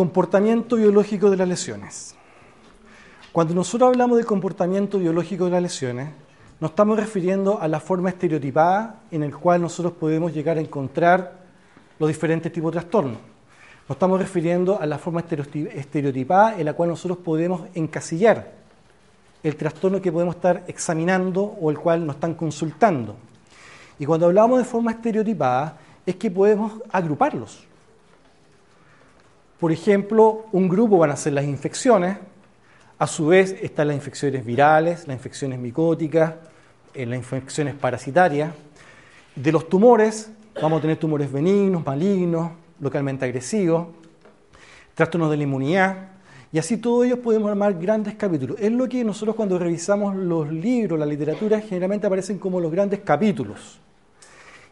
Comportamiento biológico de las lesiones. Cuando nosotros hablamos de comportamiento biológico de las lesiones, nos estamos refiriendo a la forma estereotipada en la cual nosotros podemos llegar a encontrar los diferentes tipos de trastornos. Nos estamos refiriendo a la forma estereotipada en la cual nosotros podemos encasillar el trastorno que podemos estar examinando o el cual nos están consultando. Y cuando hablamos de forma estereotipada, es que podemos agruparlos. Por ejemplo, un grupo van a ser las infecciones, a su vez están las infecciones virales, las infecciones micóticas, eh, las infecciones parasitarias. De los tumores, vamos a tener tumores benignos, malignos, localmente agresivos, trastornos de la inmunidad, y así todos ellos podemos armar grandes capítulos. Es lo que nosotros cuando revisamos los libros, la literatura, generalmente aparecen como los grandes capítulos.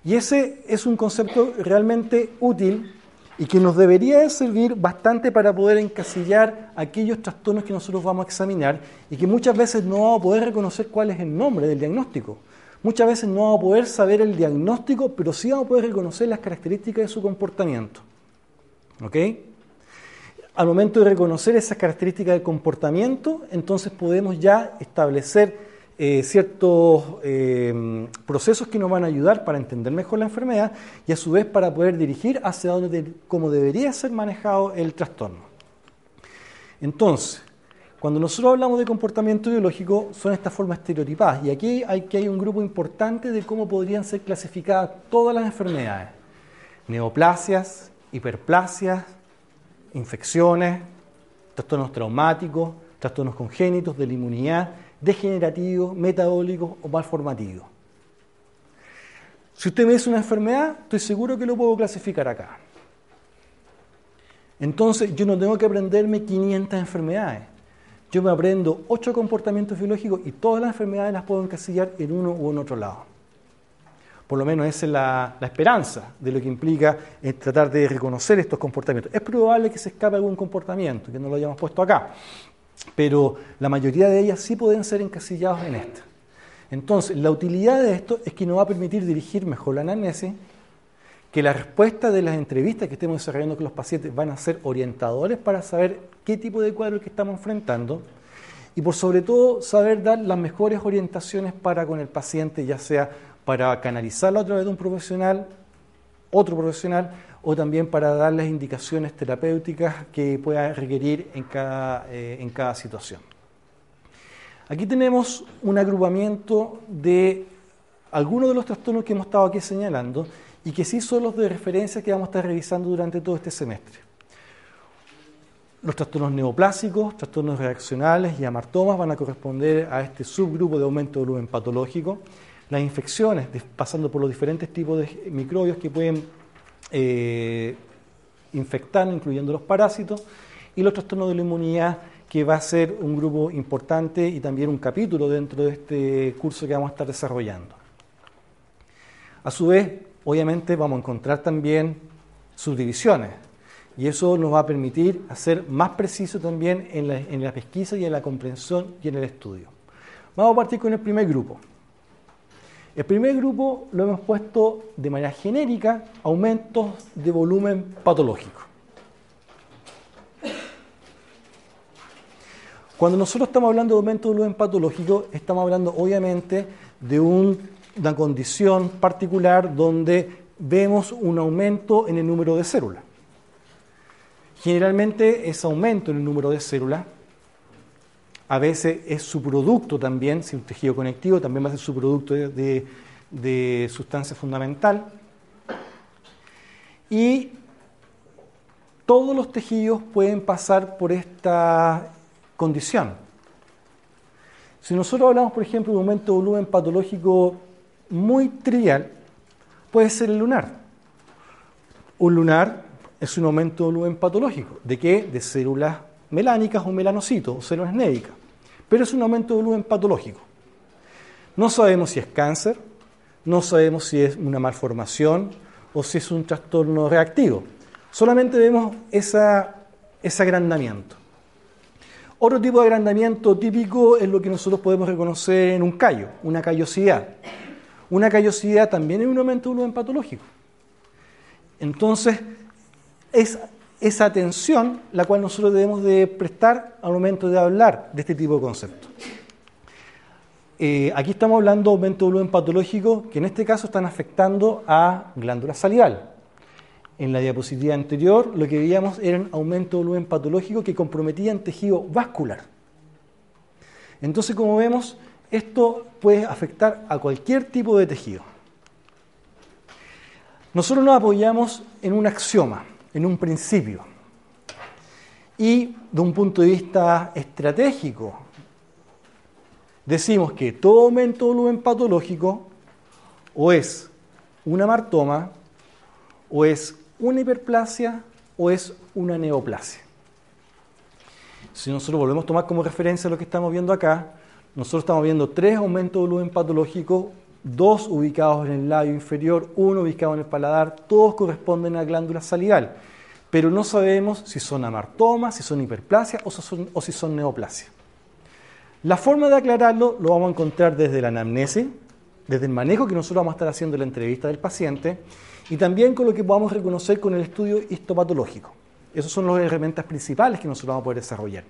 Y ese es un concepto realmente útil y que nos debería servir bastante para poder encasillar aquellos trastornos que nosotros vamos a examinar y que muchas veces no vamos a poder reconocer cuál es el nombre del diagnóstico. Muchas veces no vamos a poder saber el diagnóstico, pero sí vamos a poder reconocer las características de su comportamiento. ¿Ok? Al momento de reconocer esas características de comportamiento, entonces podemos ya establecer eh, ciertos eh, procesos que nos van a ayudar para entender mejor la enfermedad y a su vez para poder dirigir hacia donde, cómo debería ser manejado el trastorno. Entonces, cuando nosotros hablamos de comportamiento biológico, son estas formas estereotipadas. Y aquí hay, que hay un grupo importante de cómo podrían ser clasificadas todas las enfermedades. Neoplasias, hiperplasias, infecciones, trastornos traumáticos, trastornos congénitos de la inmunidad, degenerativos, metabólicos o malformativos. Si usted me dice una enfermedad, estoy seguro que lo puedo clasificar acá. Entonces, yo no tengo que aprenderme 500 enfermedades. Yo me aprendo 8 comportamientos biológicos y todas las enfermedades las puedo encasillar en uno u en otro lado. Por lo menos esa es la, esperanza de lo que implica eh, tratar de reconocer estos comportamientos. Es probable que se escape algún comportamiento, que no lo hayamos puesto acá, pero la mayoría de ellas sí pueden ser encasillados en esta. Entonces, la utilidad de esto es que nos va a permitir dirigir mejor la anamnesis, que la respuesta de las entrevistas que estemos desarrollando con los pacientes van a ser orientadores para saber qué tipo de cuadro que estamos enfrentando y por sobre todo saber dar las mejores orientaciones para con el paciente, ya sea para canalizarlo a través de un profesional, otro profesional, o también para dar las indicaciones terapéuticas que pueda requerir en cada, eh, en cada situación. Aquí tenemos un agrupamiento de algunos de los trastornos que hemos estado aquí señalando y que sí son los de referencia que vamos a estar revisando durante todo este semestre. Los trastornos neoplásicos, trastornos reaccionales y amartomas van a corresponder a este subgrupo de aumento de volumen patológico las infecciones, pasando por los diferentes tipos de microbios que pueden eh, infectar, incluyendo los parásitos, y los trastornos de la inmunidad, que va a ser un grupo importante y también un capítulo dentro de este curso que vamos a estar desarrollando. A su vez, obviamente, vamos a encontrar también subdivisiones, y eso nos va a permitir hacer más preciso también en la, en pesquisa y en la comprensión y en el estudio. Vamos a partir con el primer grupo. El primer grupo lo hemos puesto de manera genérica, aumentos de volumen patológico. Cuando nosotros estamos hablando de aumento de volumen patológico, estamos hablando obviamente de una condición particular donde vemos un aumento en el número de células. Generalmente ese aumento en el número de células a veces es su producto también, si un tejido conectivo también va a ser su producto de, sustancia fundamental. Y todos los tejidos pueden pasar por esta condición. Si nosotros hablamos, por ejemplo, de un aumento de volumen patológico muy trivial, puede ser el lunar. Un lunar es un aumento de volumen patológico. ¿De qué? De células melánicas o melanocitos o células nédicas, pero es un aumento de volumen patológico. No sabemos si es cáncer, no sabemos si es una malformación o si es un trastorno reactivo. Solamente vemos ese agrandamiento. Otro tipo de agrandamiento típico es lo que nosotros podemos reconocer en un callo, una callosidad. Una callosidad también es un aumento de volumen patológico. Entonces, es esa atención la cual nosotros debemos de prestar al momento de hablar de este tipo de conceptos. Eh, aquí estamos hablando de aumento de volumen patológico que en este caso están afectando a glándula salival. En la diapositiva anterior lo que veíamos era un aumento de volumen patológico que comprometía el tejido vascular. Entonces, como vemos, esto puede afectar a cualquier tipo de tejido. Nosotros nos apoyamos en un axioma, en un principio. Y de un punto de vista estratégico, decimos que todo aumento de volumen patológico o es una martoma, o es una hiperplasia, o es una neoplasia. Si nosotros volvemos a tomar como referencia lo que estamos viendo acá, nosotros estamos viendo tres aumentos de volumen patológico, dos ubicados en el labio inferior, uno ubicado en el paladar, todos corresponden a glándula salival, pero no sabemos si son amartomas, si son hiperplasias o, si son neoplasias. La forma de aclararlo lo vamos a encontrar desde la anamnesis, desde el manejo que nosotros vamos a estar haciendo en la entrevista del paciente y también con lo que podamos reconocer con el estudio histopatológico. Esos son las herramientas principales que nosotros vamos a poder desarrollar.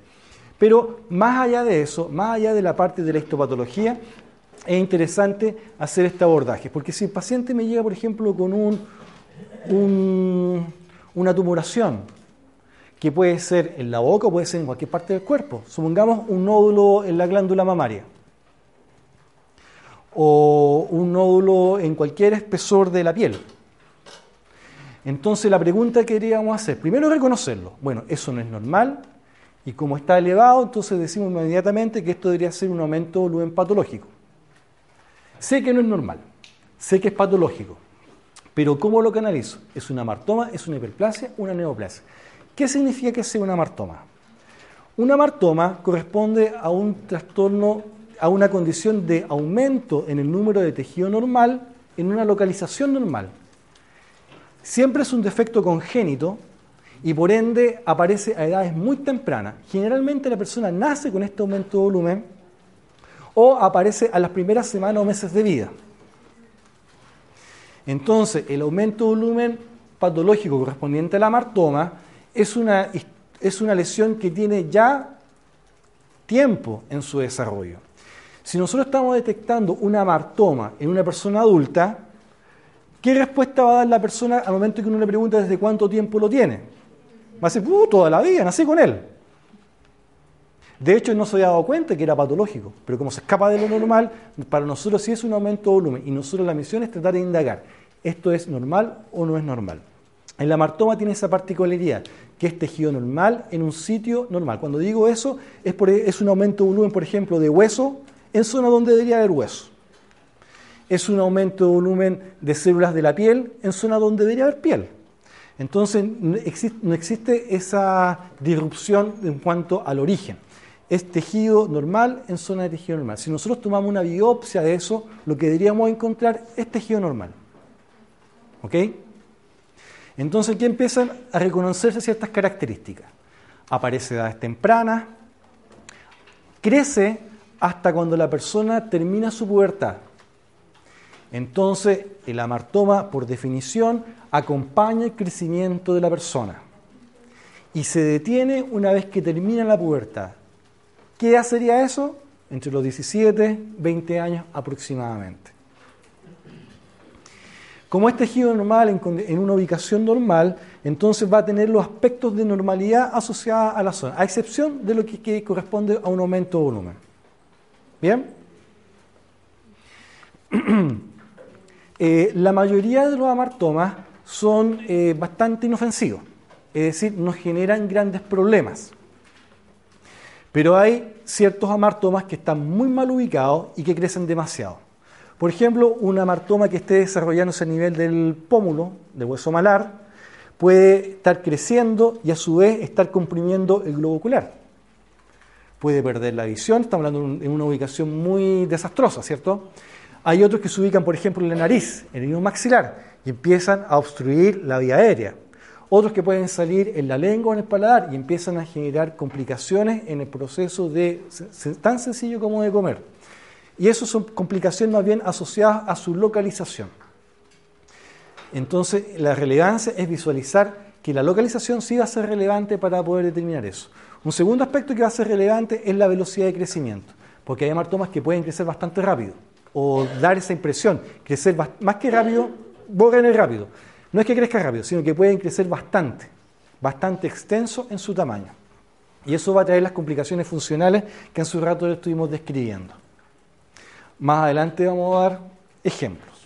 Pero más allá de eso, más allá de la parte de la histopatología, es interesante hacer este abordaje, porque si el paciente me llega, por ejemplo, con un, una tumoración, que puede ser en la boca o puede ser en cualquier parte del cuerpo. Supongamos un nódulo en la glándula mamaria o un nódulo en cualquier espesor de la piel. Entonces la pregunta que queríamos hacer, primero reconocerlo. Bueno, eso no es normal y como está elevado, entonces decimos inmediatamente que esto debería ser un aumento de volumen patológico. Sé que no es normal, sé que es patológico, pero ¿cómo lo canalizo? ¿Es una martoma, es una hiperplasia, una neoplasia? ¿Qué significa que sea una martoma? Una martoma corresponde a un trastorno, a una condición de aumento en el número de tejido normal en una localización normal. Siempre es un defecto congénito y por ende aparece a edades muy tempranas. Generalmente la persona nace con este aumento de volumen o aparece a las primeras semanas o meses de vida. Entonces, el aumento de volumen patológico correspondiente a la martoma es una, es una lesión que tiene ya tiempo en su desarrollo. Si nosotros estamos detectando una martoma en una persona adulta, ¿qué respuesta va a dar la persona al momento que uno le pregunta desde cuánto tiempo lo tiene? Va a decir, uh, toda la vida, nací con él. De hecho, no se había dado cuenta que era patológico, pero como se escapa de lo normal, para nosotros sí es un aumento de volumen y nosotros la misión es tratar de indagar, ¿esto es normal o no es normal? El amartoma tiene esa particularidad, que es tejido normal en un sitio normal. Cuando digo eso, es, es un aumento de volumen, por ejemplo, de hueso en zona donde debería haber hueso. Es un aumento de volumen de células de la piel en zona donde debería haber piel. Entonces, no no existe esa disrupción en cuanto al origen. Es tejido normal en zona de tejido normal. Si nosotros tomamos una biopsia de eso, lo que deberíamos encontrar es tejido normal. ¿Ok? Entonces aquí empiezan a reconocerse ciertas características. Aparece edades tempranas, crece hasta cuando la persona termina su pubertad. Entonces el amartoma, por definición, acompaña el crecimiento de la persona y se detiene una vez que termina la pubertad. ¿Qué edad sería eso? Entre los 17, 20 años aproximadamente. Como es tejido normal en, una ubicación normal, entonces va a tener los aspectos de normalidad asociados a la zona, a excepción de lo que, corresponde a un aumento de volumen. ¿Bien? Eh, la mayoría de los amartomas son eh, bastante inofensivos, es decir, no generan grandes problemas. Pero hay ciertos amartomas que están muy mal ubicados y que crecen demasiado. Por ejemplo, una martoma que esté desarrollándose a nivel del pómulo, del hueso malar, puede estar creciendo y a su vez estar comprimiendo el globo ocular. Puede perder la visión, estamos hablando en una ubicación muy desastrosa, ¿cierto? Hay otros que se ubican, por ejemplo, en la nariz, en el mismo maxilar, y empiezan a obstruir la vía aérea. Otros que pueden salir en la lengua o en el paladar y empiezan a generar complicaciones en el proceso de tan sencillo como de comer. Y eso son complicaciones más bien asociadas a su localización. Entonces, la relevancia es visualizar que la localización sí va a ser relevante para poder determinar eso. Un segundo aspecto que va a ser relevante es la velocidad de crecimiento, porque hay hematomas que pueden crecer bastante rápido o dar esa impresión, crecer más que rápido, borren el rápido. No es que crezca rápido, sino que pueden crecer bastante, bastante extenso en su tamaño. Y eso va a traer las complicaciones funcionales que en su rato estuvimos describiendo. Más adelante vamos a dar ejemplos.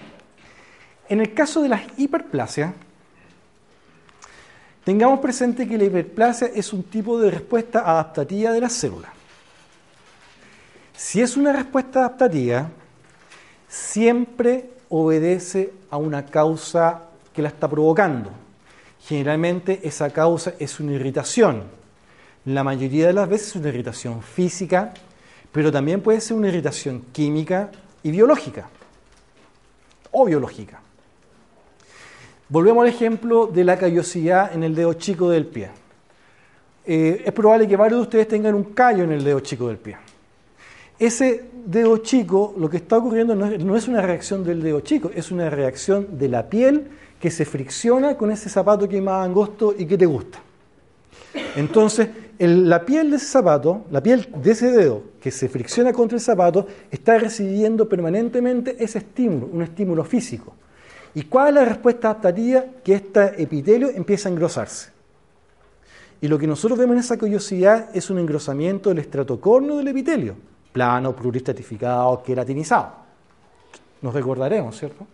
En el caso de las hiperplasias, tengamos presente que la hiperplasia es un tipo de respuesta adaptativa de la célula. Si es una respuesta adaptativa, siempre obedece a una causa que la está provocando. Generalmente esa causa es una irritación. La mayoría de las veces es una irritación física, pero también puede ser una irritación química y biológica o biológica. Volvemos al ejemplo de la callosidad en el dedo chico del pie. Eh, es probable que varios de ustedes tengan un callo en el dedo chico del pie. Ese dedo chico, lo que está ocurriendo no es, no es una reacción del dedo chico, es una reacción de la piel que se fricciona con ese zapato que es más angosto y que te gusta. Entonces, la piel de ese zapato, la piel de ese dedo que se fricciona contra el zapato, está recibiendo permanentemente ese estímulo, un estímulo físico. ¿Y cuál es la respuesta adaptativa? Que este epitelio empieza a engrosarse. Y lo que nosotros vemos en esa callosidad es un engrosamiento del estratocorno del epitelio, plano, pluristratificado, queratinizado. Nos recordaremos, ¿cierto?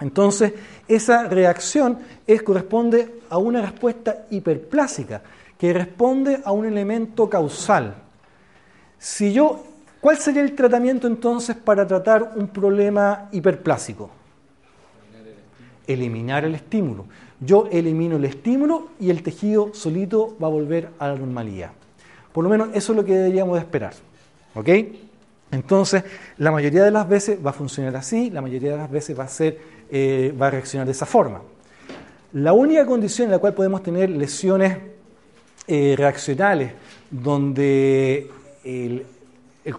Entonces, esa reacción es, corresponde a una respuesta hiperplásica, que responde a un elemento causal. Si yo, ¿Cuál sería el tratamiento entonces para tratar un problema hiperplásico? Eliminar el estímulo. Yo elimino el estímulo y el tejido solito va a volver a la normalidad. Por lo menos eso es lo que deberíamos de esperar. ¿Ok? Entonces, la mayoría de las veces va a funcionar así, la mayoría de las veces va a, ser, eh, va a reaccionar de esa forma. La única condición en la cual podemos tener lesiones eh, reaccionales, donde el,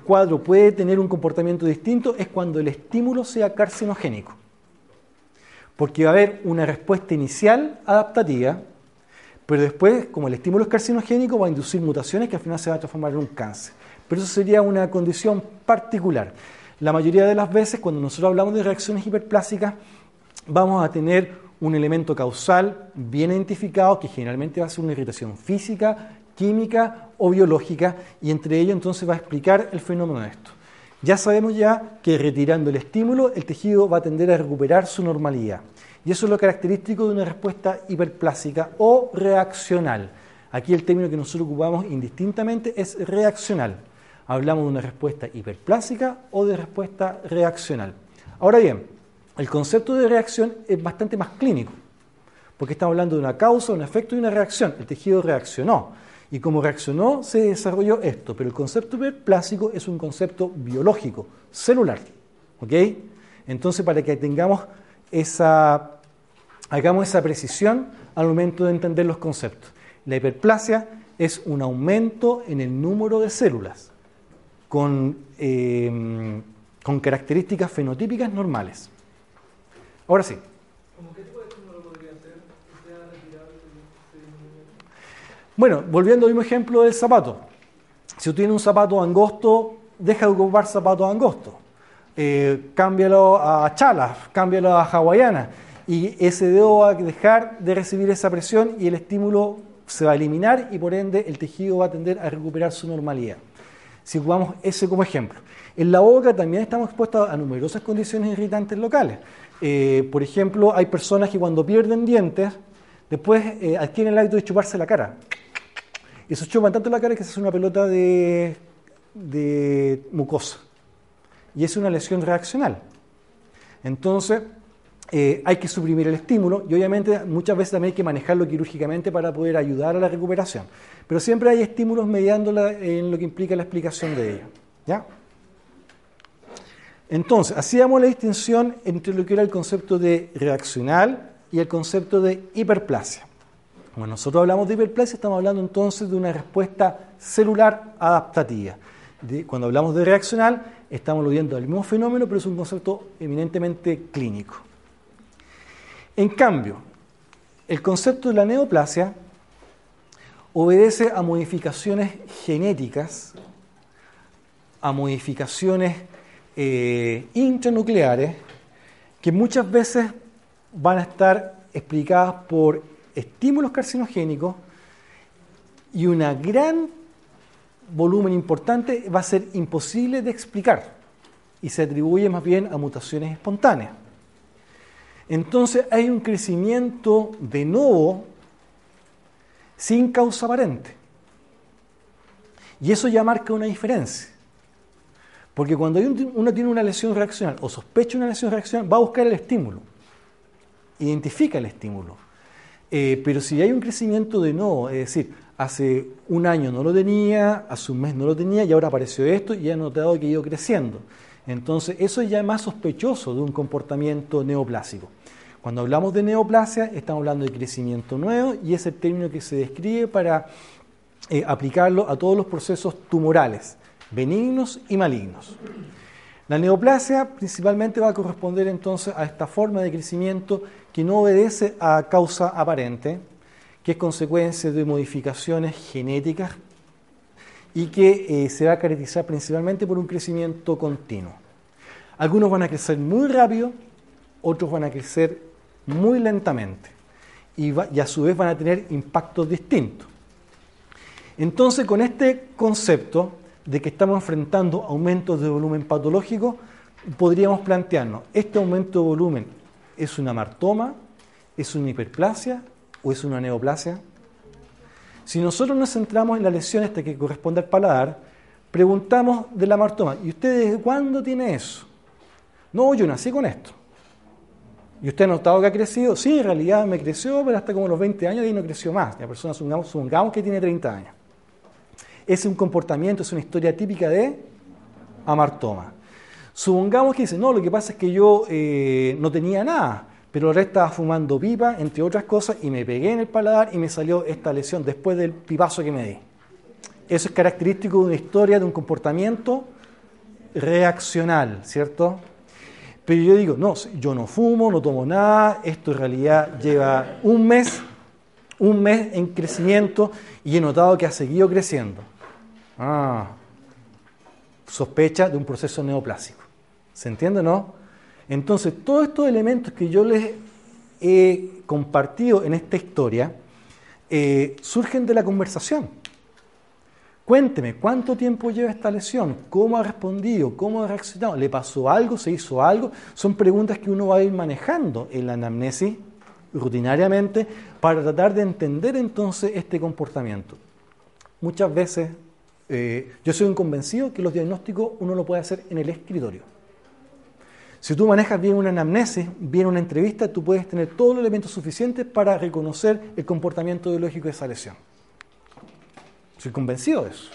cuadro puede tener un comportamiento distinto, es cuando el estímulo sea carcinogénico. Porque va a haber una respuesta inicial adaptativa, pero después, como el estímulo es carcinogénico, va a inducir mutaciones que al final se van a transformar en un cáncer pero eso sería una condición particular. La mayoría de las veces, cuando nosotros hablamos de reacciones hiperplásicas, vamos a tener un elemento causal bien identificado, que generalmente va a ser una irritación física, química o biológica, y entre ellos entonces va a explicar el fenómeno de esto. Ya sabemos ya que retirando el estímulo, el tejido va a tender a recuperar su normalidad. Y eso es lo característico de una respuesta hiperplásica o reaccional. Aquí el término que nosotros ocupamos indistintamente es reaccional hablamos de una respuesta hiperplásica o de respuesta reaccional. Ahora bien, el concepto de reacción es bastante más clínico, porque estamos hablando de una causa, un efecto y una reacción. El tejido reaccionó, y como reaccionó se desarrolló esto, pero el concepto hiperplásico es un concepto biológico, celular. ¿Ok? Entonces, para que tengamos esa, hagamos esa precisión al momento de entender los conceptos. La hiperplasia es un aumento en el número de células con, eh, con características fenotípicas normales. Ahora sí. Bueno, volviendo al mismo ejemplo del zapato. Si tú tienes un zapato angosto, deja de ocupar zapato angosto. Eh, cámbialo a chalas, cámbialo a hawaiana. Y ese dedo va a dejar de recibir esa presión y el estímulo se va a eliminar y por ende el tejido va a tender a recuperar su normalidad si ocupamos ese como ejemplo. En la boca también estamos expuestos a numerosas condiciones irritantes locales. Eh, por ejemplo, hay personas que cuando pierden dientes, después eh, adquieren el hábito de chuparse la cara. Y se chupan tanto la cara que se hace una pelota de, de mucosa. Y es una lesión reaccional. Entonces, eh, hay que suprimir el estímulo y obviamente muchas veces también hay que manejarlo quirúrgicamente para poder ayudar a la recuperación. Pero siempre hay estímulos mediándola en lo que implica la explicación de ello. ¿ya? Entonces, hacíamos la distinción entre lo que era el concepto de reaccional y el concepto de hiperplasia. Cuando nosotros hablamos de hiperplasia, estamos hablando entonces de una respuesta celular adaptativa. cuando hablamos de reaccional, estamos viendo el mismo fenómeno, pero es un concepto eminentemente clínico. En cambio, el concepto de la neoplasia obedece a modificaciones genéticas, a modificaciones eh, intranucleares, que muchas veces van a estar explicadas por estímulos carcinogénicos y un gran volumen importante va a ser imposible de explicar y se atribuye más bien a mutaciones espontáneas. Entonces hay un crecimiento de nuevo sin causa aparente. Y eso ya marca una diferencia. Porque cuando uno tiene una lesión reaccional o sospecha una lesión reaccional, va a buscar el estímulo. Identifica el estímulo. Eh, pero si hay un crecimiento de nuevo, es decir, hace un año no lo tenía, hace un mes no lo tenía y ahora apareció esto y ha notado que ha ido creciendo. Entonces, eso ya es más sospechoso de un comportamiento neoplásico. Cuando hablamos de neoplasia, estamos hablando de crecimiento nuevo y es el término que se describe para eh, aplicarlo a todos los procesos tumorales, benignos y malignos. La neoplasia principalmente va a corresponder entonces a esta forma de crecimiento que no obedece a causa aparente, que es consecuencia de modificaciones genéticas y que eh, se va a caracterizar principalmente por un crecimiento continuo. Algunos van a crecer muy rápido, otros van a crecer muy lentamente y, a su vez van a tener impactos distintos. Entonces, con este concepto de que estamos enfrentando aumentos de volumen patológico, podríamos plantearnos, ¿este aumento de volumen es una martoma, es una hiperplasia o es una neoplasia? Si nosotros nos centramos en la lesión esta que corresponde al paladar, preguntamos de la martoma, ¿y usted desde cuándo tiene eso? No, yo nací con esto. ¿Y usted ha notado que ha crecido? Sí, en realidad me creció, pero hasta como los 20 años y no creció más. La persona, supongamos, que tiene 30 años. Es un comportamiento, es una historia típica de amartoma. Supongamos que dice, no, lo que pasa es que yo eh, no tenía nada, pero resto estaba fumando pipa, entre otras cosas, y me pegué en el paladar y me salió esta lesión después del pipazo que me di. Eso es característico de una historia, de un comportamiento reaccional, ¿cierto? Pero yo digo, no, yo no fumo, no tomo nada, esto en realidad lleva un mes, un mes en crecimiento y he notado que ha seguido creciendo. Ah, sospecha de un proceso neoplásico. ¿Se entiende, no? Entonces, todos estos elementos que yo les he compartido en esta historia eh, surgen de la conversación. Cuénteme, ¿cuánto tiempo lleva esta lesión? ¿Cómo ha respondido? ¿Cómo ha reaccionado? ¿Le pasó algo? ¿Se hizo algo? Son preguntas que uno va a ir manejando en la anamnesis rutinariamente para tratar de entender entonces este comportamiento. Muchas veces eh, yo soy un convencido que los diagnósticos uno lo puede hacer en el escritorio. Si tú manejas bien una anamnesis, bien una entrevista, tú puedes tener todos los elementos suficientes para reconocer el comportamiento biológico de esa lesión. Soy convencido de eso.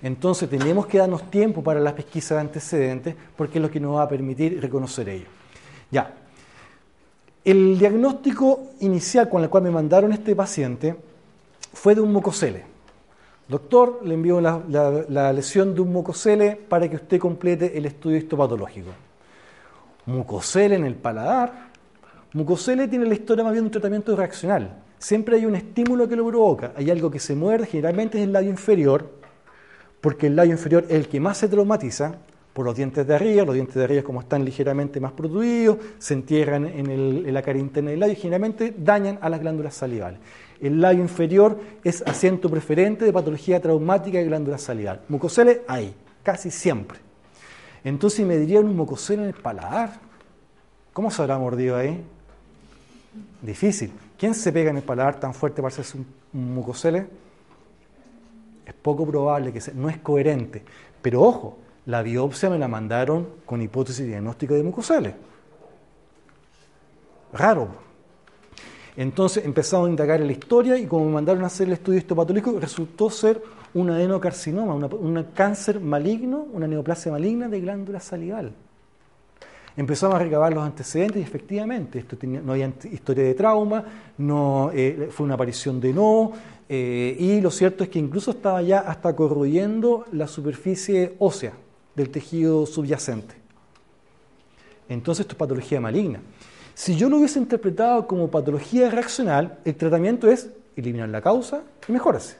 Entonces tenemos que darnos tiempo para las pesquisas de antecedentes porque es lo que nos va a permitir reconocer ello. Ya. El diagnóstico inicial con el cual me mandaron este paciente fue de un mucosele. Doctor, le envío la, lesión de un mucosele para que usted complete el estudio histopatológico. Mucosele en el paladar. Mucosele tiene la historia más bien de un tratamiento reaccional siempre hay un estímulo que lo provoca. Hay algo que se muerde, generalmente es el labio inferior, porque el labio inferior es el que más se traumatiza por los dientes de arriba. Los dientes de arriba, como están ligeramente más producidos, se entierran en, la cara interna del labio y generalmente dañan a las glándulas salivales. El labio inferior es asiento preferente de patología traumática de glándula salival. Mucosele, ahí, casi siempre. Entonces me dirían un mucosele en el paladar. ¿Cómo se habrá mordido ahí? Difícil. ¿Quién se pega en el paladar tan fuerte para hacerse un, mucosele? Es poco probable que sea, no es coherente. Pero ojo, la biopsia me la mandaron con hipótesis diagnóstica de mucosele. Raro. Entonces empezamos a indagar en la historia y como me mandaron a hacer el estudio histopatológico, resultó ser un adenocarcinoma, un cáncer maligno, una neoplasia maligna de glándula salival. Empezamos a recabar los antecedentes y efectivamente esto no había historia de trauma, no, eh, fue una aparición de no, eh, y lo cierto es que incluso estaba ya hasta corroyendo la superficie ósea del tejido subyacente. Entonces esto es patología maligna. Si yo lo hubiese interpretado como patología reaccional, el tratamiento es eliminar la causa y mejorarse.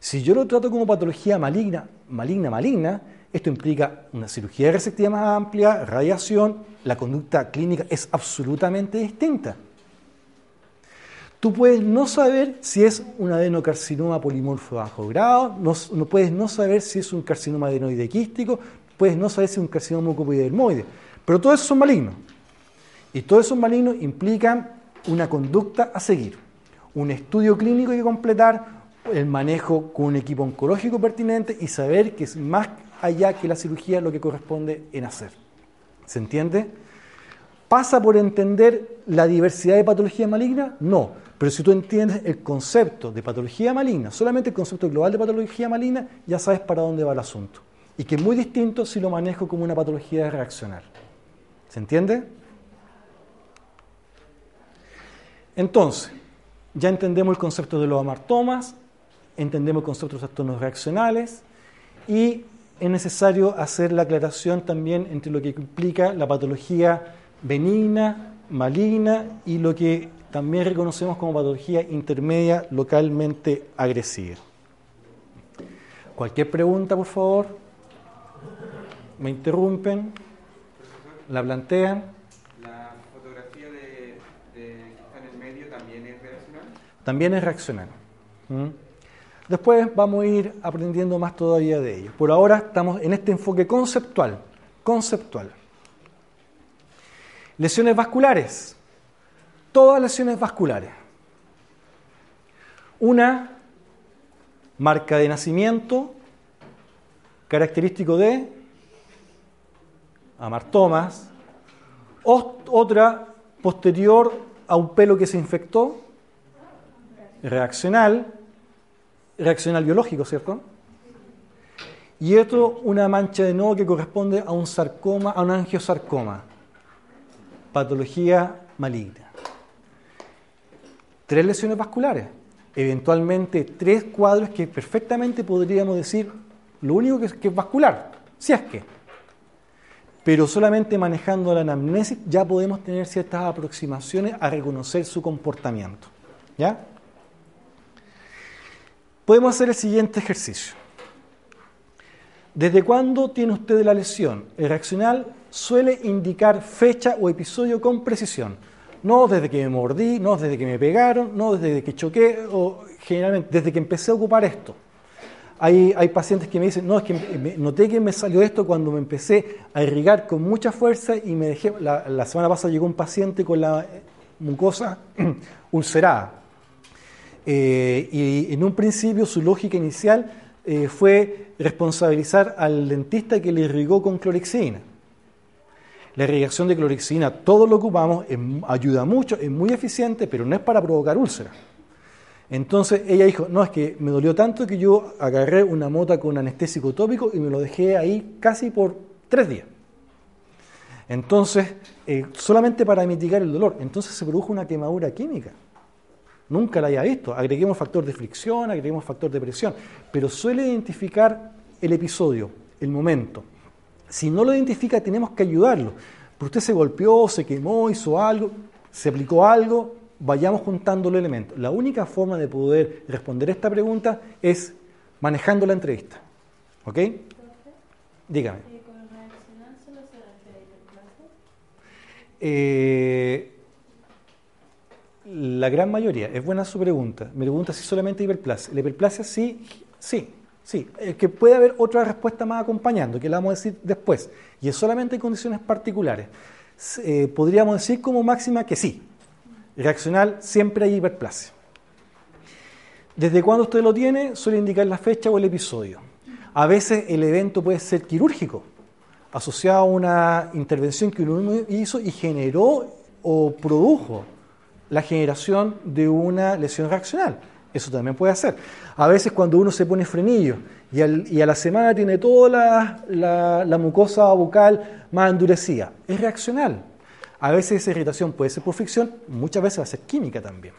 Si yo lo trato como patología maligna, maligna, maligna, esto implica una cirugía receptiva más amplia, radiación, la conducta clínica es absolutamente distinta. Tú puedes no saber si es un adenocarcinoma polimorfo bajo grado, no, puedes no saber si es un carcinoma adenoide quístico, puedes no saber si es un carcinoma mucoepidermoide, pero todos esos son malignos. Y todos esos malignos implican una conducta a seguir, un estudio clínico que completar, el manejo con un equipo oncológico pertinente y saber que es más allá que la cirugía lo que corresponde en hacer. ¿Se entiende? ¿Pasa por entender la diversidad de patologías malignas? No. Pero si tú entiendes el concepto de patología maligna, solamente el concepto global de patología maligna, ya sabes para dónde va el asunto. Y que es muy distinto si lo manejo como una patología reaccional. ¿Se entiende? Entonces, ya entendemos el concepto de los amartomas, entendemos el concepto de los trastornos reaccionales y es necesario hacer la aclaración también entre lo que implica la patología benigna, maligna y lo que también reconocemos como patología intermedia localmente agresiva. Cualquier pregunta, por favor, me interrumpen, la plantean. ¿La fotografía de, que está en el medio también es reaccional? También es reaccional. ¿Mm? Después vamos a ir aprendiendo más todavía de ello. Por ahora estamos en este enfoque conceptual. Conceptual. Lesiones vasculares. Todas lesiones vasculares. Una marca de nacimiento característico de amartomas. Otra posterior a un pelo que se infectó, reaccional reaccional biológico, ¿cierto? Y esto una mancha de nuevo que corresponde a un sarcoma, a un angiosarcoma, patología maligna. Tres lesiones vasculares, eventualmente tres cuadros que perfectamente podríamos decir lo único que es, que es vascular, si es que. Pero solamente manejando la anamnesis ya podemos tener ciertas aproximaciones a reconocer su comportamiento. ¿Ya? Podemos hacer el siguiente ejercicio. ¿Desde cuándo tiene usted la lesión? El reaccional suele indicar fecha o episodio con precisión. No desde que me mordí, no desde que me pegaron, no desde que choqué, o generalmente desde que empecé a ocupar esto. Hay, hay, pacientes que me dicen, no, es que noté que me salió esto cuando me empecé a irrigar con mucha fuerza y me dejé, la, la semana pasada llegó un paciente con la mucosa ulcerada. Eh, y en un principio su lógica inicial eh, fue responsabilizar al dentista que le irrigó con clorexina. La irrigación de clorexina, todo lo ocupamos, ayuda mucho, es muy eficiente, pero no es para provocar úlceras. Entonces ella dijo, no, es que me dolió tanto que yo agarré una mota con anestésico tópico y me lo dejé ahí casi por tres días. Entonces, eh, solamente para mitigar el dolor, entonces se produjo una quemadura química. Nunca la haya visto. Agreguemos factor de fricción, agreguemos factor de presión, pero suele identificar el episodio, el momento. Si no lo identifica, tenemos que ayudarlo. Pero usted se golpeó, se quemó, hizo algo, se aplicó algo, vayamos juntando los elementos. La única forma de poder responder esta pregunta es manejando la entrevista. ¿Ok? Dígame. Eh, la gran mayoría, es buena su pregunta. Me pregunta si solamente hiperplasia. La hiperplasia sí, sí, sí. Es que puede haber otra respuesta más acompañando, que la vamos a decir después. Y es solamente en condiciones particulares. Eh, podríamos decir como máxima que sí. Reaccional siempre hay hiperplasia. ¿Desde cuándo usted lo tiene? Suele indicar la fecha o el episodio. A veces el evento puede ser quirúrgico, asociado a una intervención que uno hizo y generó o produjo la generación de una lesión reaccional. Eso también puede hacer. A veces cuando uno se pone frenillo y, a la semana tiene toda la, mucosa bucal más endurecida, es reaccional. A veces esa irritación puede ser por fricción, muchas veces va a ser química también.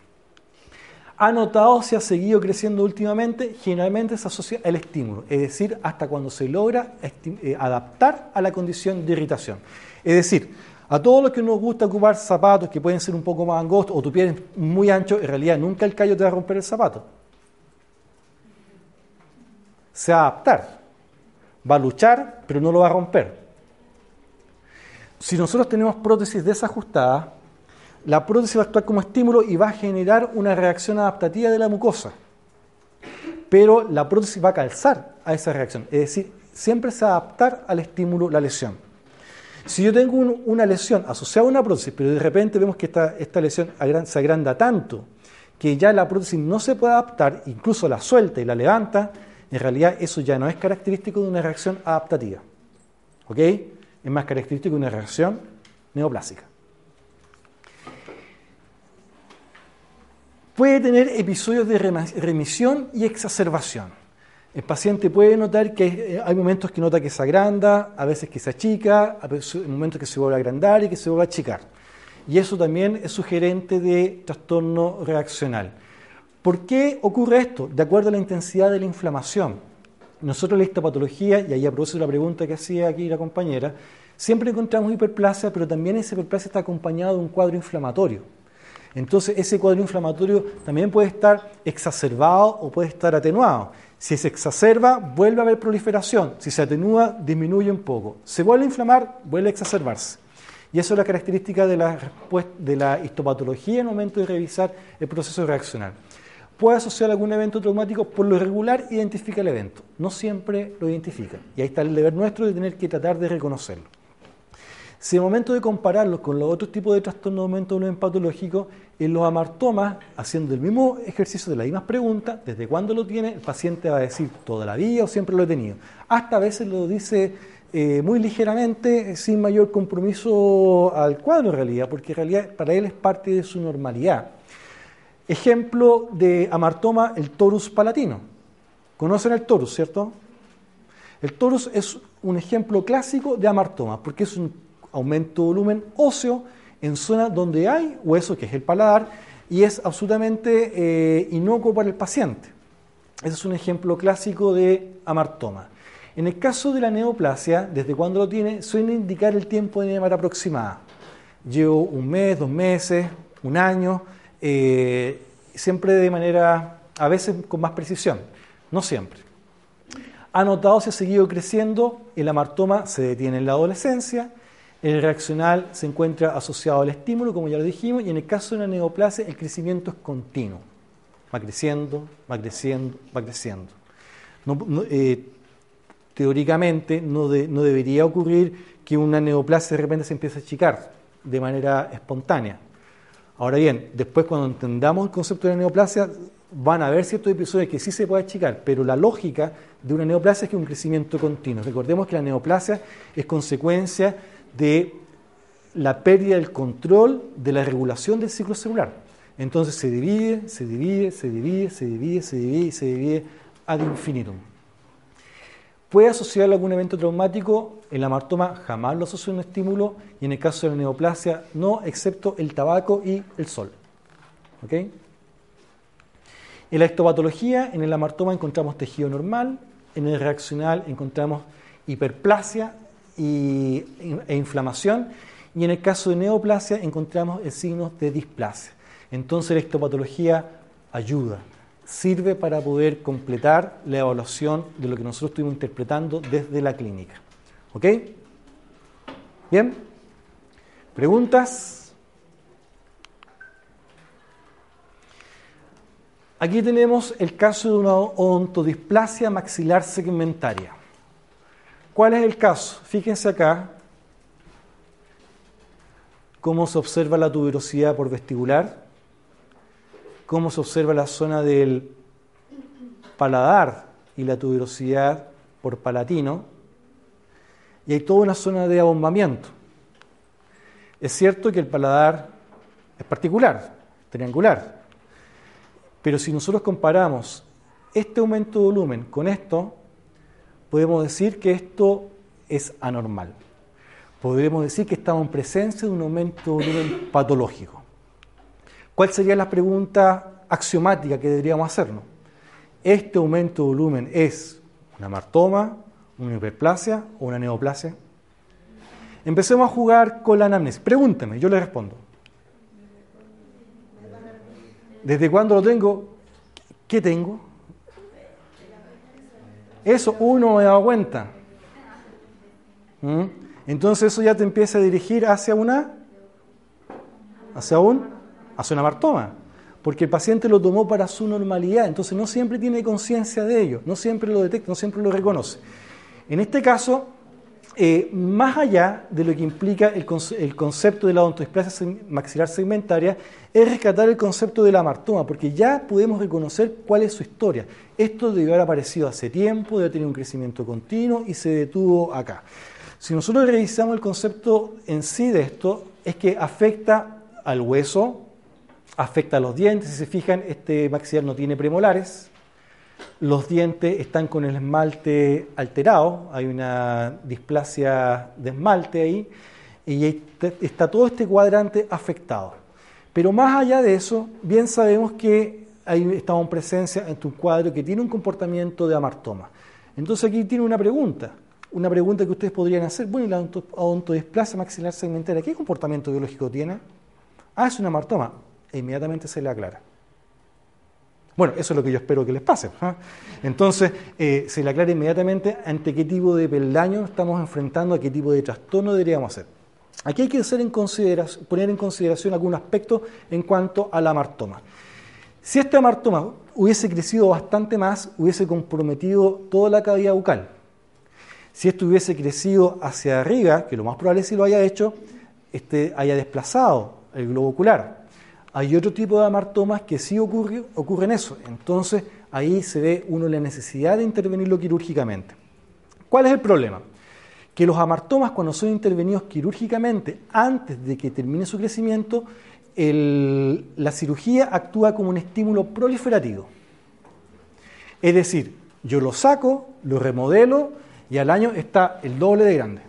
Ha notado si ha seguido creciendo últimamente, generalmente se asocia al estímulo, es decir, hasta cuando se logra eh, adaptar a la condición de irritación. Es decir, A todos los que nos gusta ocupar zapatos que pueden ser un poco más angostos o tu pie es muy ancho, en realidad nunca el callo te va a romper el zapato. Se va a adaptar. Va a luchar, pero no lo va a romper. Si nosotros tenemos prótesis desajustadas, la prótesis va a actuar como estímulo y va a generar una reacción adaptativa de la mucosa. Pero la prótesis va a calzar a esa reacción, es decir, siempre se va a adaptar al estímulo, la lesión. Si yo tengo una lesión asociada a una prótesis, pero de repente vemos que esta, lesión se agranda tanto que ya la prótesis no se puede adaptar, incluso la suelta y la levanta, en realidad eso ya no es característico de una reacción adaptativa. ¿Ok? Es más característico de una reacción neoplásica. Puede tener episodios de remisión y exacerbación. El paciente puede notar que eh, hay momentos que nota que se agranda, a veces que se achica, hay momentos que se vuelve a agrandar y que se vuelve a achicar. Y eso también es sugerente de trastorno reaccional. ¿Por qué ocurre esto? De acuerdo a la intensidad de la inflamación. Nosotros en la histopatología, y ahí aprovecho la pregunta que hacía aquí la compañera, siempre encontramos hiperplasia, pero también esa hiperplasia está acompañado de un cuadro inflamatorio. Entonces ese cuadro inflamatorio también puede estar exacerbado o puede estar atenuado. Si se exacerba, vuelve a haber proliferación. Si se atenúa, disminuye un poco. Se vuelve a inflamar, vuelve a exacerbarse. Y eso es la característica de la, de histopatología en el momento de revisar el proceso reaccional. Puede asociar algún evento traumático, por lo regular identifica el evento. No siempre lo identifica. Y ahí está el deber nuestro de tener que tratar de reconocerlo. Si el momento de compararlos con los otros tipos de trastornos de aumento volumen patológico, en los amartomas, haciendo el mismo ejercicio de las mismas preguntas, desde cuándo lo tiene, el paciente va a decir toda la vida o siempre lo he tenido. Hasta a veces lo dice eh, muy ligeramente, sin mayor compromiso al cuadro en realidad, porque en realidad para él es parte de su normalidad. Ejemplo de amartoma, el torus palatino. ¿Conocen el torus, cierto? El torus es un ejemplo clásico de amartoma, porque es un aumento de volumen óseo en zonas donde hay hueso, que es el paladar, y es absolutamente eh, inocuo para el paciente. Ese es un ejemplo clásico de amartoma. En el caso de la neoplasia, desde cuando lo tiene, suele indicar el tiempo de neomar aproximada. Llevo un mes, dos meses, un año, eh, siempre de manera, a veces con más precisión, no siempre. Ha notado si ha seguido creciendo, el amartoma se detiene en la adolescencia, el reaccional se encuentra asociado al estímulo, como ya lo dijimos, y en el caso de una neoplasia el crecimiento es continuo. Va creciendo, va creciendo, va creciendo. Eh, teóricamente no, debería ocurrir que una neoplasia de repente se empiece a achicar de manera espontánea. Ahora bien, después cuando entendamos el concepto de la neoplasia, van a haber ciertos episodios que sí se puede achicar, pero la lógica de una neoplasia es que es un crecimiento continuo. Recordemos que la neoplasia es consecuencia de la pérdida del control de la regulación del ciclo celular. Entonces se divide, se divide, se divide, se divide, se divide y se divide ad infinitum. Puede asociarlo algún evento traumático, el amartoma jamás lo asocia a un estímulo y en el caso de la neoplasia no, excepto el tabaco y el sol. En la histopatología, en el amartoma encontramos tejido normal, en el reaccional encontramos hiperplasia e inflamación, y en el caso de neoplasia encontramos el signo de displasia. Entonces la histopatología ayuda, sirve para poder completar la evaluación de lo que nosotros estuvimos interpretando desde la clínica. ¿Ok? ¿Bien? ¿Preguntas? Aquí tenemos el caso de una ontodisplasia maxilar segmentaria. ¿Cuál es el caso? Fíjense acá cómo se observa la tuberosidad por vestibular, cómo se observa la zona del paladar y la tuberosidad por palatino, y hay toda una zona de abombamiento. Es cierto que el paladar es particular, triangular, pero si nosotros comparamos este aumento de volumen con esto, podemos decir que esto es anormal. Podemos decir que estamos en presencia de un aumento de volumen patológico. ¿Cuál sería la pregunta axiomática que deberíamos hacernos? ¿Este aumento de volumen es una martoma, una hiperplasia o una neoplasia? Empecemos a jugar con la anamnesis. Pregúnteme, yo le respondo. ¿Desde cuándo lo tengo? ¿Qué tengo? Eso uno me da cuenta. ¿Mm? Entonces eso ya te empieza a dirigir hacia una, hacia un, hacia una martoma. Porque el paciente lo tomó para su normalidad, entonces no siempre tiene conciencia de ello, no siempre lo detecta, no siempre lo reconoce. En este caso, eh, más allá de lo que implica el, concepto de la odontodisplasia maxilar segmentaria, es rescatar el concepto de la martoma, porque ya podemos reconocer cuál es su historia. Esto debió haber aparecido hace tiempo, debe tener un crecimiento continuo y se detuvo acá. Si nosotros revisamos el concepto en sí de esto, es que afecta al hueso, afecta a los dientes. Si se fijan, este maxilar no tiene premolares. Los dientes están con el esmalte alterado, hay una displasia de esmalte ahí, y está todo este cuadrante afectado. Pero más allá de eso, bien sabemos que ahí estamos en presencia en tu cuadro que tiene un comportamiento de amartoma. Entonces aquí tiene una pregunta, una pregunta que ustedes podrían hacer. Bueno, ¿y la odontodisplasia maxilar segmentaria qué comportamiento biológico tiene? Ah, es una amartoma. E inmediatamente se le aclara. Bueno, eso es lo que yo espero que les pase. ¿ah? Entonces, eh, se le aclara inmediatamente ante qué tipo de peldaño estamos enfrentando, a qué tipo de trastorno deberíamos hacer. Aquí hay que poner en consideración algún aspecto en cuanto al amartoma. Si este amartoma hubiese crecido bastante más, hubiese comprometido toda la cavidad bucal. Si esto hubiese crecido hacia arriba, que lo más probable es que lo haya hecho, este haya desplazado el globo ocular. Hay otro tipo de amartomas que sí ocurre, ocurren eso. Entonces ahí se ve uno la necesidad de intervenirlo quirúrgicamente. ¿Cuál es el problema? Que los amartomas cuando son intervenidos quirúrgicamente antes de que termine su crecimiento, la cirugía actúa como un estímulo proliferativo. Es decir, yo lo saco, lo remodelo, y al año está el doble de grande.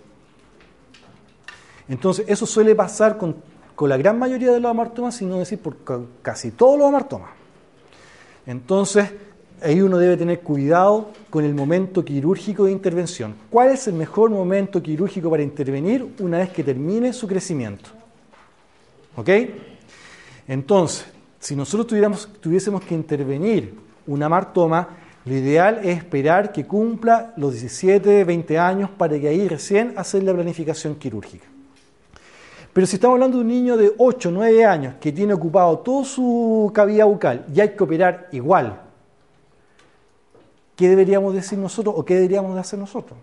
Entonces, eso suele pasar con, la gran mayoría de los amartomas, sino decir por casi todos los amartomas. Entonces, ahí uno debe tener cuidado con el momento quirúrgico de intervención. ¿Cuál es el mejor momento quirúrgico para intervenir una vez que termine su crecimiento? ¿Ok? Entonces, si nosotros tuviésemos que intervenir un amartoma, lo ideal es esperar que cumpla los 17, 20 años para que ahí recién hacer la planificación quirúrgica. Pero si estamos hablando de un niño de 8, 9 años que tiene ocupado toda su cavidad bucal y hay que operar igual, ¿qué deberíamos decir nosotros o qué deberíamos de hacer nosotros?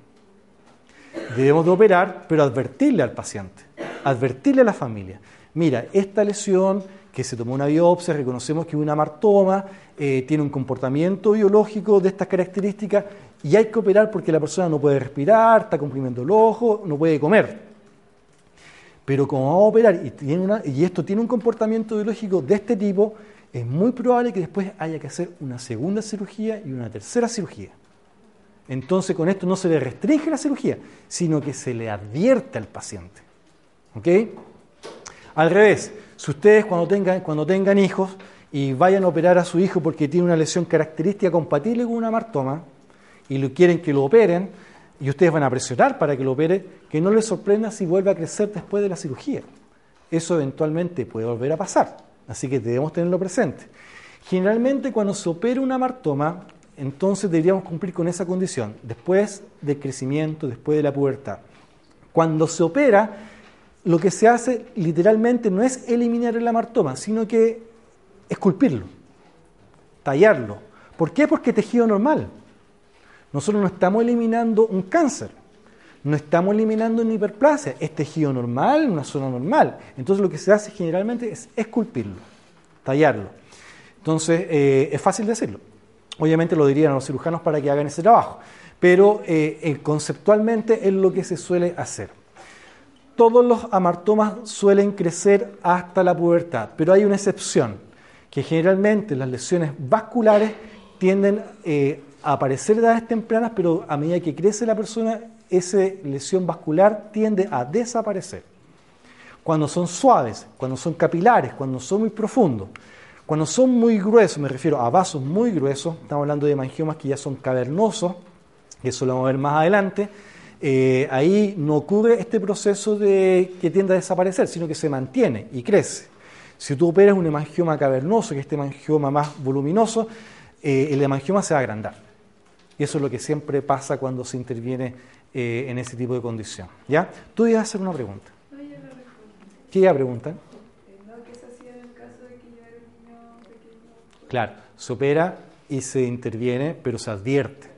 Debemos de operar, pero advertirle al paciente, advertirle a la familia. Mira, esta lesión que se tomó una biopsia, reconocemos que una martoma, eh, tiene un comportamiento biológico de estas características y hay que operar porque la persona no puede respirar, está comprimiendo el ojo, no puede comer. Pero como vamos a operar y, esto tiene un comportamiento biológico de este tipo, es muy probable que después haya que hacer una segunda cirugía y una tercera cirugía. Entonces con esto no se le restringe la cirugía, sino que se le advierte al paciente. ¿Ok? Al revés, si ustedes cuando tengan, cuando tengan hijos y vayan a operar a su hijo porque tiene una lesión característica compatible con una martoma y lo quieren que lo operen, y ustedes van a presionar para que lo opere, que no les sorprenda si vuelve a crecer después de la cirugía. Eso eventualmente puede volver a pasar, así que debemos tenerlo presente. Generalmente cuando se opera una martoma, entonces deberíamos cumplir con esa condición, después del crecimiento, después de la pubertad. Cuando se opera, lo que se hace literalmente no es eliminar el amartoma, sino que esculpirlo, tallarlo. ¿Por qué? Porque es tejido normal. Nosotros no estamos eliminando un cáncer, no estamos eliminando una hiperplasia, es tejido normal, una zona normal. Entonces lo que se hace generalmente es esculpirlo, tallarlo. Entonces eh, es fácil decirlo. Obviamente lo dirían a los cirujanos para que hagan ese trabajo, pero eh, eh, conceptualmente es lo que se suele hacer todos los amartomas suelen crecer hasta la pubertad, pero hay una excepción, que generalmente las lesiones vasculares tienden eh, aparecer de edades tempranas, pero a medida que crece la persona, esa lesión vascular tiende a desaparecer. Cuando son suaves, cuando son capilares, cuando son muy profundos, cuando son muy gruesos, me refiero a vasos muy gruesos, estamos hablando de mangiomas que ya son cavernosos, eso lo vamos a ver más adelante, eh, ahí no ocurre este proceso de que tiende a desaparecer, sino que se mantiene y crece. Si tú operas un hemangioma cavernoso, que es este hemangioma más voluminoso, eh, el hemangioma se va a agrandar. Y eso es lo que siempre pasa cuando se interviene eh, en ese tipo de condición. ¿Ya? Tú ibas a hacer una pregunta. ¿Qué iba a preguntar? ¿Qué se hacía en el caso de que yo era un niño pequeño? Claro, se opera y se interviene, pero se advierte.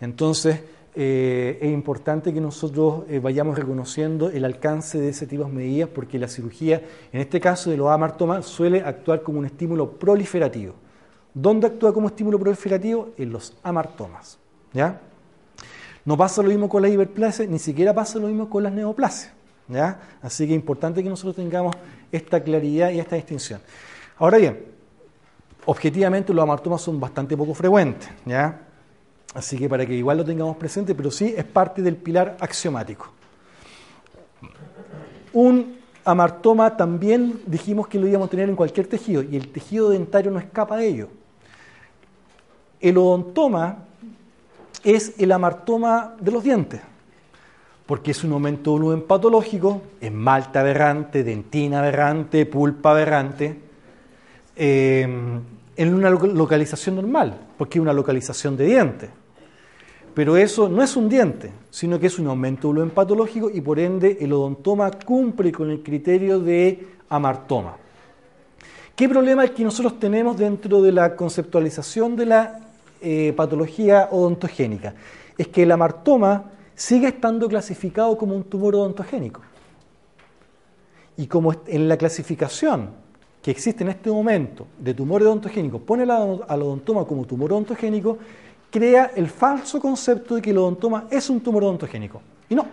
Entonces, eh, es importante que nosotros eh, vayamos reconociendo el alcance de ese tipo de medidas porque la cirugía, en este caso de los amartomas, suele actuar como un estímulo proliferativo. ¿Dónde actúa como estímulo proliferativo? En los amartomas. ¿ya? No pasa lo mismo con la hiperplasia, ni siquiera pasa lo mismo con las neoplasias. ¿ya? Así que es importante que nosotros tengamos esta claridad y esta distinción. Ahora bien, objetivamente los amartomas son bastante poco frecuentes. ¿ya? Así que para que igual lo tengamos presente, pero sí es parte del pilar axiomático. Un amartoma también dijimos que lo íbamos a tener en cualquier tejido y el tejido dentario no escapa de ello. El odontoma es el amartoma de los dientes, porque es un aumento de volumen patológico, es malta aberrante, dentina aberrante, pulpa aberrante, eh, en una localización normal, porque es una localización de dientes. Pero eso no es un diente, sino que es un aumento de volumen patológico y por ende el odontoma cumple con el criterio de amartoma. ¿Qué problema es que nosotros tenemos dentro de la conceptualización de la eh, patología odontogénica? Es que el amartoma sigue estando clasificado como un tumor odontogénico. Y como en la clasificación que existe en este momento de tumor odontogénico pone al odontoma como tumor odontogénico, crea el falso concepto de que el odontoma es un tumor odontogénico. Y no,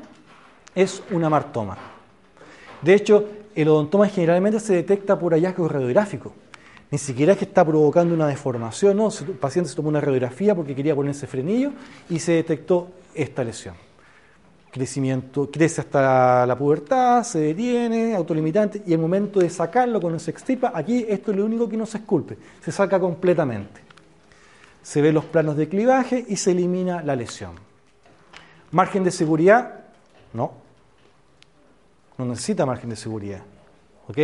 es un amartoma. De hecho, el odontoma generalmente se detecta por hallazgo radiográfico. Ni siquiera es que está provocando una deformación, no, el paciente se tomó una radiografía porque quería ponerse frenillo y se detectó esta lesión. Crecimiento, crece hasta la pubertad, se detiene, autolimitante, y el momento de sacarlo cuando se extirpa, aquí esto es lo único que no se esculpe, se saca completamente se ven los planos de clivaje y se elimina la lesión. Margen de seguridad, no. No necesita margen de seguridad. ¿Ok?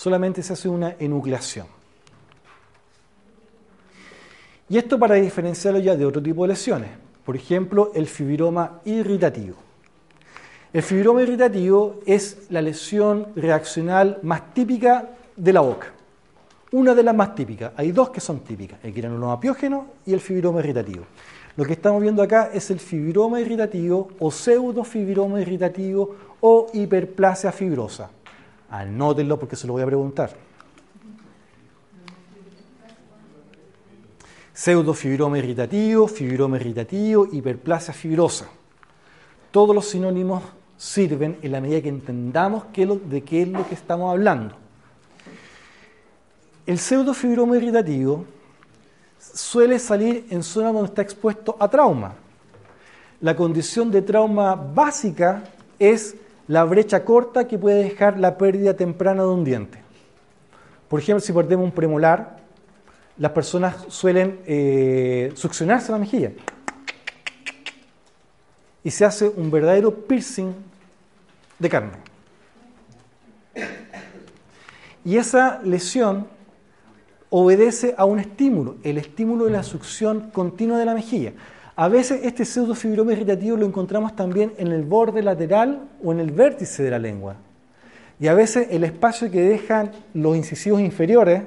Solamente se hace una enucleación. Y esto para diferenciarlo ya de otro tipo de lesiones. Por ejemplo, el fibroma irritativo. El fibroma irritativo es la lesión reaccional más típica de la boca. Una de las más típicas, hay dos que son típicas, el granuloma apiógeno y el fibroma irritativo. Lo que estamos viendo acá es el fibroma irritativo o pseudofibroma irritativo o hiperplasia fibrosa. Anótenlo porque se lo voy a preguntar. Pseudofibroma irritativo, fibroma irritativo, hiperplasia fibrosa. Todos los sinónimos sirven en la medida que entendamos de qué es lo que estamos hablando. El pseudofibroma irritativo suele salir en zonas donde está expuesto a trauma. La condición de trauma básica es la brecha corta que puede dejar la pérdida temprana de un diente. Por ejemplo, si perdemos un premolar, las personas suelen eh, succionarse la mejilla y se hace un verdadero piercing de carne. Y esa lesión obedece a un estímulo, el estímulo de la succión continua de la mejilla. A veces este pseudofibroma irritativo lo encontramos también en el borde lateral o en el vértice de la lengua. Y a veces el espacio que dejan los incisivos inferiores,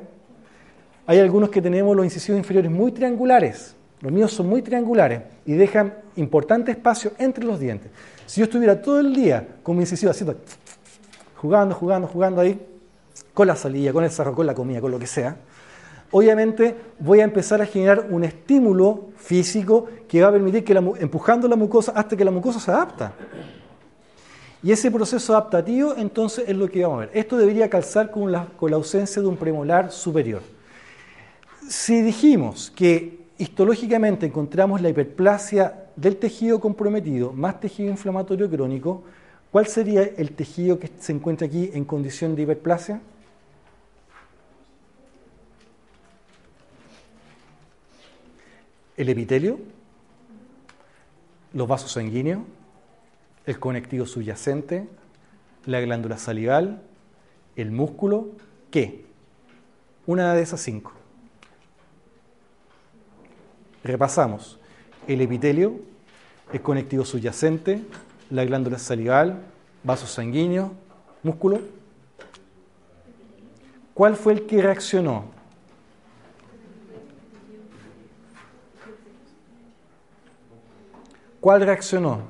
hay algunos que tenemos los incisivos inferiores muy triangulares, los míos son muy triangulares y dejan importante espacio entre los dientes. Si yo estuviera todo el día con mi incisivo haciendo, jugando, jugando, jugando ahí, con la salida, con el cerro, con la comida, con lo que sea, obviamente voy a empezar a generar un estímulo físico que va a permitir que la, empujando la mucosa hasta que la mucosa se adapta. Y ese proceso adaptativo entonces es lo que vamos a ver. Esto debería calzar con la, con la ausencia de un premolar superior. Si dijimos que histológicamente encontramos la hiperplasia del tejido comprometido más tejido inflamatorio crónico, ¿cuál sería el tejido que se encuentra aquí en condición de hiperplasia? El epitelio, los vasos sanguíneos, el conectivo subyacente, la glándula salival, el músculo, ¿qué? Una de esas cinco. Repasamos. El epitelio, el conectivo subyacente, la glándula salival, vasos sanguíneos, músculo. ¿Cuál fue el que reaccionó? ¿Cuál reaccionó?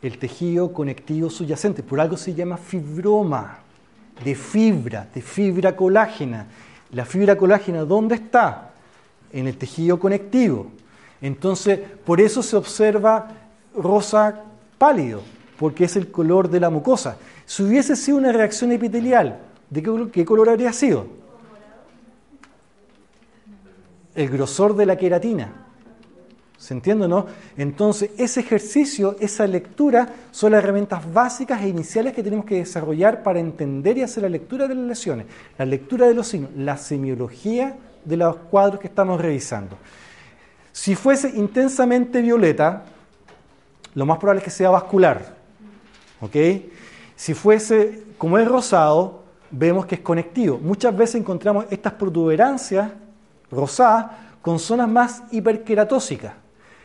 El tejido conectivo subyacente. Por algo se llama fibroma, de fibra, de fibra colágena. La fibra colágena, ¿dónde está? En el tejido conectivo. Entonces, por eso se observa rosa pálido, porque es el color de la mucosa. Si hubiese sido una reacción epitelial, ¿de qué, qué color habría sido? El grosor de la queratina. ¿Se entiende no? Entonces, ese ejercicio, esa lectura, son las herramientas básicas e iniciales que tenemos que desarrollar para entender y hacer la lectura de las lesiones, la lectura de los signos, la semiología de los cuadros que estamos revisando. Si fuese intensamente violeta, lo más probable es que sea vascular. ¿Ok? Si fuese como es rosado, vemos que es conectivo. Muchas veces encontramos estas protuberancias rosadas con zonas más hiperqueratósicas.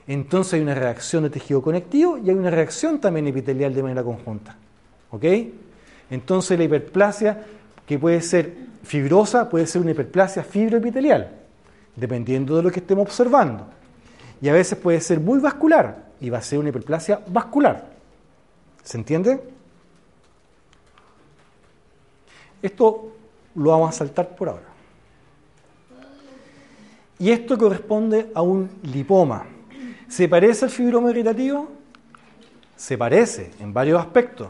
Entonces hay una reacción de tejido conectivo y hay una reacción también epitelial de manera conjunta. ¿Ok? Entonces la hiperplasia, que puede ser fibrosa, puede ser una hiperplasia fibroepitelial, dependiendo de lo que estemos observando. Y a veces puede ser muy vascular y va a ser una hiperplasia vascular. ¿Se entiende? Esto lo vamos a saltar por ahora. Y esto corresponde a un lipoma. ¿Se parece al fibroma irritativo? Se parece en varios aspectos.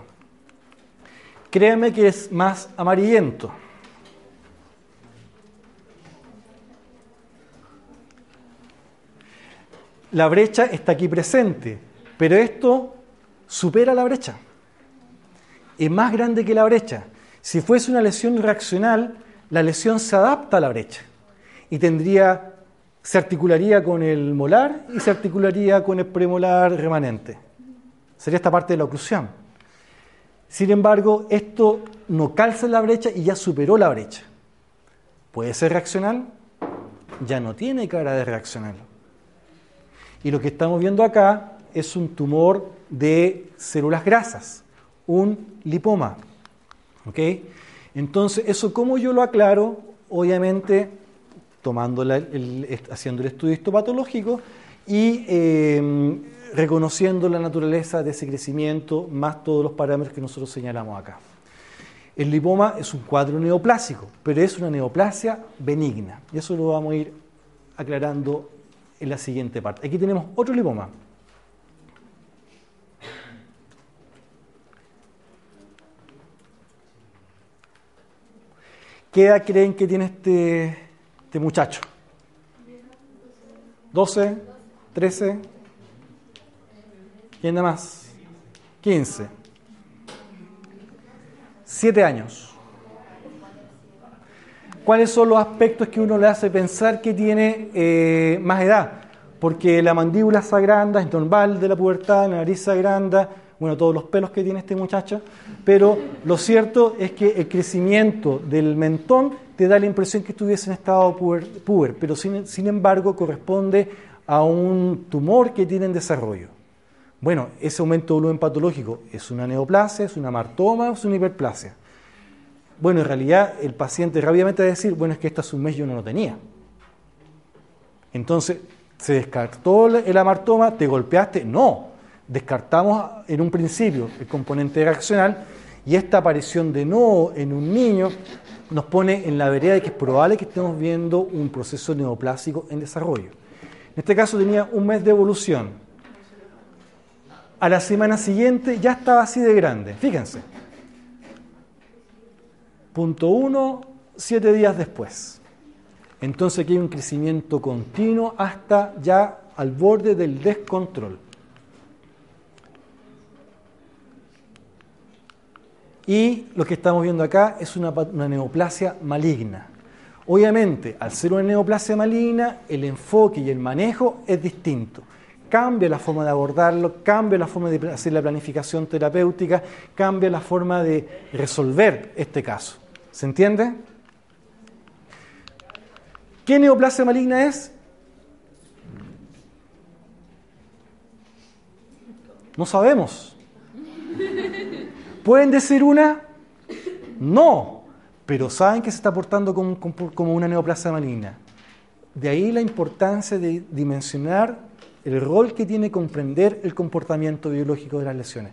Créanme que es más amarillento. La brecha está aquí presente, pero esto supera la brecha. Es más grande que la brecha. Si fuese una lesión reaccional, la lesión se adapta a la brecha y tendría se articularía con el molar y se articularía con el premolar remanente. Sería esta parte de la oclusión. Sin embargo, esto no calza la brecha y ya superó la brecha. ¿Puede ser reaccional? Ya no tiene cara de reaccional. Y lo que estamos viendo acá es un tumor de células grasas, un lipoma. ¿Ok? Entonces, ¿eso cómo yo lo aclaro? Obviamente tomando el, haciendo el estudio histopatológico y em, reconociendo la naturaleza de ese crecimiento más todos los parámetros que nosotros señalamos acá. El lipoma es un cuadro neoplásico, pero es una neoplasia benigna. Y eso lo vamos a ir aclarando en la siguiente parte. Aquí tenemos otro lipoma. ¿Qué edad creen que tiene este, este muchacho? 12, 13, ¿quién da más? 15. 7 años. ¿Cuáles son los aspectos que uno le hace pensar que tiene eh, más edad? Porque la mandíbula se agranda, es normal de la pubertad, la nariz se agranda, bueno, todos los pelos que tiene este muchacho, pero lo cierto es que el crecimiento del mentón te da la impresión que estuviese en estado puber, pero sin, embargo corresponde a un tumor que tiene en desarrollo. Bueno, ese aumento de volumen patológico es una neoplasia, es una martoma es una hiperplasia. Bueno, en realidad el paciente rápidamente va a decir, bueno, es que esto hace un mes yo no lo tenía. Entonces, ¿se descartó el amartoma? ¿Te golpeaste? No. Descartamos en un principio el componente reaccional y esta aparición de no en un niño nos pone en la vereda de que es probable que estemos viendo un proceso neoplásico en desarrollo. En este caso tenía un mes de evolución. A la semana siguiente ya estaba así de grande, fíjense. Punto uno, siete días después. Entonces aquí hay un crecimiento continuo hasta ya al borde del descontrol. Y lo que estamos viendo acá es una, neoplasia maligna. Obviamente, al ser una neoplasia maligna, el enfoque y el manejo es distinto. cambia la forma de abordarlo, cambia la forma de hacer la planificación terapéutica, cambia la forma de resolver este caso. ¿Se entiende? ¿Qué neoplasia maligna es? No sabemos. ¿Pueden decir una? No, pero saben que se está portando como, una neoplasia maligna. De ahí la importancia de dimensionar el rol que tiene comprender el comportamiento biológico de las lesiones.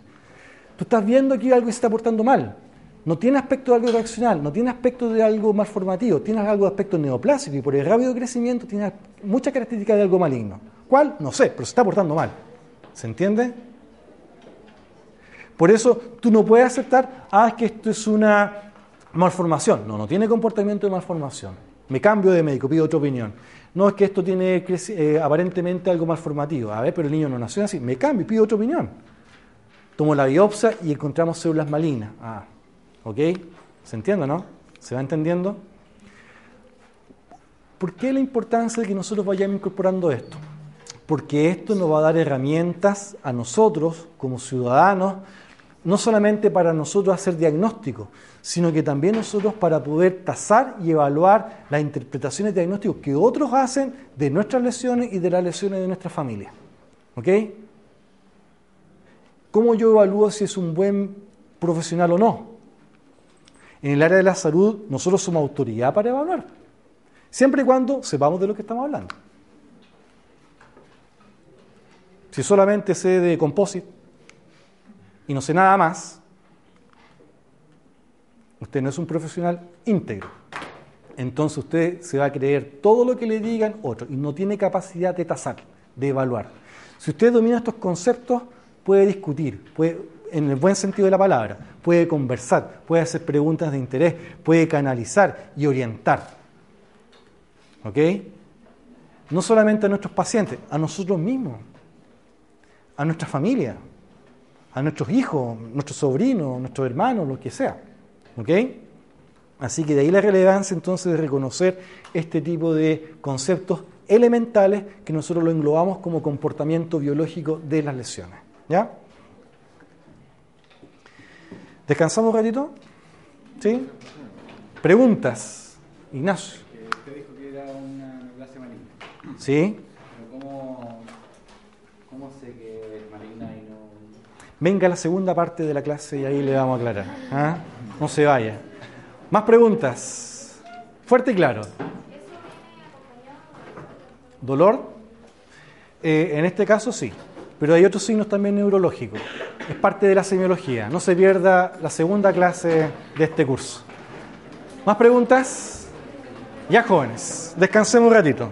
Tú estás viendo aquí algo que se está portando mal. No tiene aspecto de algo reaccional, no tiene aspecto de algo malformativo, tiene algo de aspecto neoplásico y por el rápido crecimiento tiene muchas características de algo maligno. ¿Cuál? No sé, pero se está portando mal. ¿Se entiende? Por eso tú no puedes aceptar, ah, que esto es una malformación. No, no tiene comportamiento de malformación. Me cambio de médico, pido otra opinión. No es que esto tiene eh, aparentemente algo malformativo. A ver, pero el niño no nació así. Me cambio pido otra opinión. Tomo la biopsia y encontramos células malignas. Ah, ¿ok? ¿Se entiende, no? ¿Se va entendiendo? ¿Por qué la importancia de que nosotros vayamos incorporando esto? Porque esto nos va a dar herramientas a nosotros como ciudadanos no solamente para nosotros hacer diagnóstico, sino que también nosotros para poder tasar y evaluar las interpretaciones diagnósticos que otros hacen de nuestras lesiones y de las lesiones de nuestra familia. ¿Ok? ¿Cómo yo evalúo si es un buen profesional o no? En el área de la salud nosotros somos autoridad para evaluar, siempre y cuando sepamos de lo que estamos hablando. Si solamente sé de composite, y no sé nada más, usted no es un profesional íntegro. Entonces usted se va a creer todo lo que le digan otros y no tiene capacidad de tasar, de evaluar. Si usted domina estos conceptos, puede discutir, puede, en el buen sentido de la palabra, puede conversar, puede hacer preguntas de interés, puede canalizar y orientar. ¿Ok? No solamente a nuestros pacientes, a nosotros mismos, a nuestra familia a nuestros hijos, nuestros sobrinos, nuestros hermanos, lo que sea. ¿Ok? Así que de ahí la relevancia entonces de reconocer este tipo de conceptos elementales que nosotros lo englobamos como comportamiento biológico de las lesiones. ¿Ya? ¿Descansamos un ratito? ¿Sí? Preguntas. Ignacio. Usted dijo que era una maligna. ¿Sí? Venga la segunda parte de la clase y ahí le vamos a aclarar. ¿ah? No se vaya. Más preguntas. Fuerte y claro. ¿Dolor? Eh, en este caso sí, pero hay otros signos también neurológicos. Es parte de la semiología. No se pierda la segunda clase de este curso. ¿Más preguntas? Ya jóvenes, descansemos un ratito.